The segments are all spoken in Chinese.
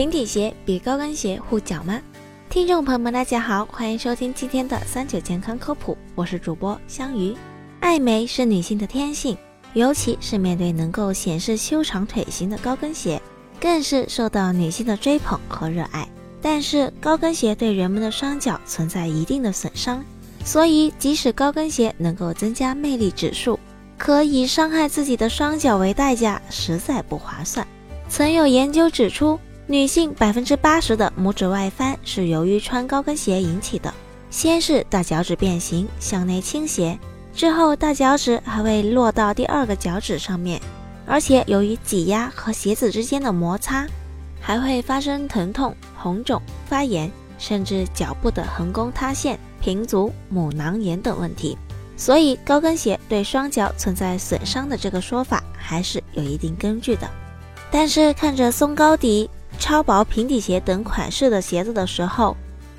平底鞋比高跟鞋护脚吗？听众朋友们，大家好，欢迎收听今天的三九健康科普，我是主播香鱼。爱美是女性的天性，尤其是面对能够显示修长腿型的高跟鞋，更是受到女性的追捧和热爱。但是高跟鞋对人们的双脚存在一定的损伤，所以即使高跟鞋能够增加魅力指数，可以伤害自己的双脚为代价，实在不划算。曾有研究指出，女性百分之八十的拇指外翻是由于穿高跟鞋引起的。先是大脚趾变形，向内倾斜，之后大脚趾还会落到第二个脚趾上面，而且由于挤压和鞋子之间的摩擦，还会发生疼痛、红肿、发炎，甚至脚部的横弓塌陷、平足、母囊炎等问题。所以，高跟鞋对双脚存在损伤的这个说法还是有一定根据的。但是看着松高底、超薄平底鞋等款式的鞋子的时候，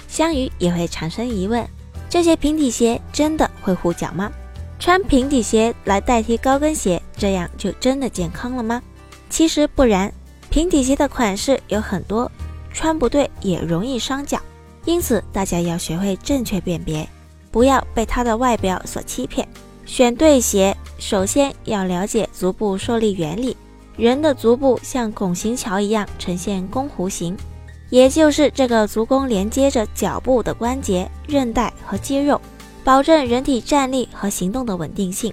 香鱼也会产生疑问：这些平底鞋真的会护脚吗？穿平底鞋来代替高跟鞋，这样就真的健康了吗？其实不然，平底鞋的款式有很多，穿不对也容易伤脚，因此大家要学会正确辨别，不要被它的外表所欺骗。选对鞋，首先要了解足部受力原理。人的足部像拱形桥一样呈现弓弧形，也就是这个足弓连接着脚部的关节、韧带和肌肉，保证人体站立和行动的稳定性。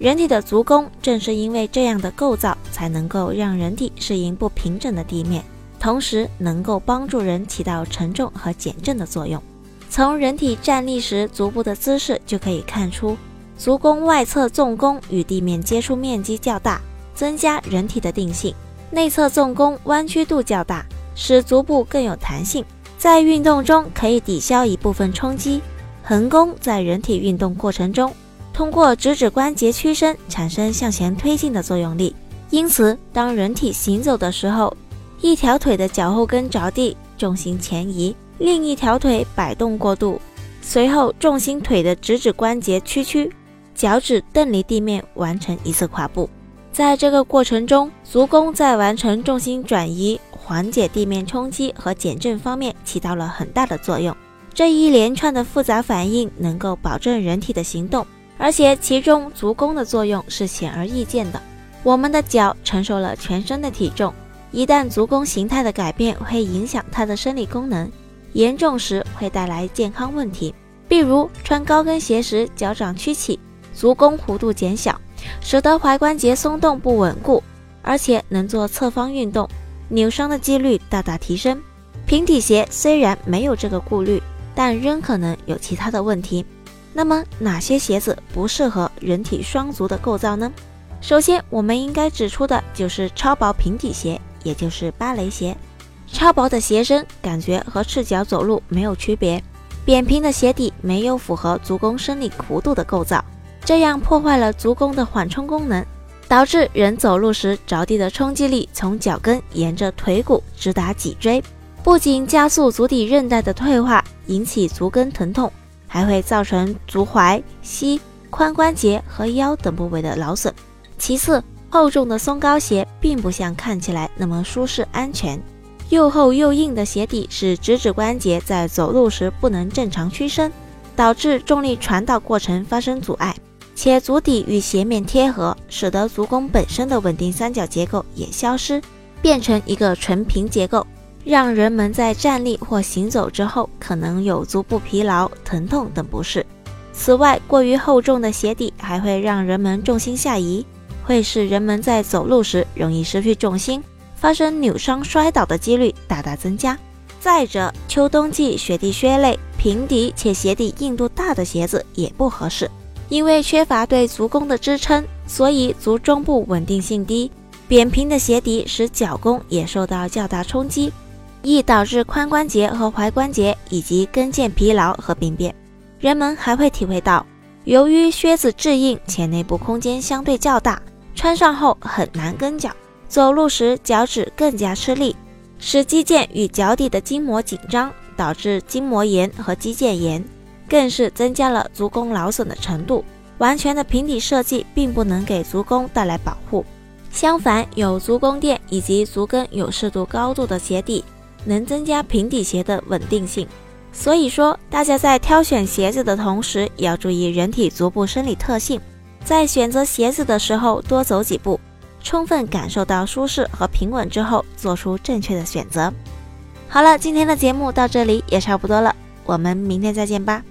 人体的足弓正是因为这样的构造，才能够让人体适应不平整的地面，同时能够帮助人起到承重和减震的作用。从人体站立时足部的姿势就可以看出，足弓外侧纵弓与地面接触面积较大。增加人体的定性，内侧纵弓弯曲度较大，使足部更有弹性，在运动中可以抵消一部分冲击。横弓在人体运动过程中，通过直指关节屈伸产生向前推进的作用力，因此当人体行走的时候，一条腿的脚后跟着地，重心前移，另一条腿摆动过度，随后重心腿的直指关节屈曲，脚趾蹬离地面，完成一次跨步。在这个过程中，足弓在完成重心转移、缓解地面冲击和减震方面起到了很大的作用。这一连串的复杂反应能够保证人体的行动，而且其中足弓的作用是显而易见的。我们的脚承受了全身的体重，一旦足弓形态的改变会影响它的生理功能，严重时会带来健康问题，比如穿高跟鞋时脚掌屈起，足弓弧度减小。使得踝关节松动不稳固，而且能做侧方运动，扭伤的几率大大提升。平底鞋虽然没有这个顾虑，但仍可能有其他的问题。那么哪些鞋子不适合人体双足的构造呢？首先，我们应该指出的就是超薄平底鞋，也就是芭蕾鞋。超薄的鞋身感觉和赤脚走路没有区别，扁平的鞋底没有符合足弓生理弧度的构造。这样破坏了足弓的缓冲功能，导致人走路时着地的冲击力从脚跟沿着腿骨直达脊椎，不仅加速足底韧带的退化，引起足跟疼痛，还会造成足踝、膝、髋关节和腰等部位的劳损。其次，厚重的松糕鞋并不像看起来那么舒适安全，又厚又硬的鞋底使直指关节在走路时不能正常屈伸，导致重力传导过程发生阻碍。且足底与鞋面贴合，使得足弓本身的稳定三角结构也消失，变成一个纯平结构，让人们在站立或行走之后可能有足部疲劳、疼痛等不适。此外，过于厚重的鞋底还会让人们重心下移，会使人们在走路时容易失去重心，发生扭伤、摔倒的几率大大增加。再者，秋冬季雪地靴类平底且鞋底硬度大的鞋子也不合适。因为缺乏对足弓的支撑，所以足中部稳定性低。扁平的鞋底使脚弓也受到较大冲击，易导致髋关节和踝关节以及跟腱疲劳和病变。人们还会体会到，由于靴子质硬且内部空间相对较大，穿上后很难跟脚，走路时脚趾更加吃力，使肌腱与脚底的筋膜紧张，导致筋膜炎和肌腱炎。更是增加了足弓劳损的程度。完全的平底设计并不能给足弓带来保护，相反，有足弓垫以及足跟有适度高度的鞋底，能增加平底鞋的稳定性。所以说，大家在挑选鞋子的同时，也要注意人体足部生理特性，在选择鞋子的时候多走几步，充分感受到舒适和平稳之后，做出正确的选择。好了，今天的节目到这里也差不多了，我们明天再见吧。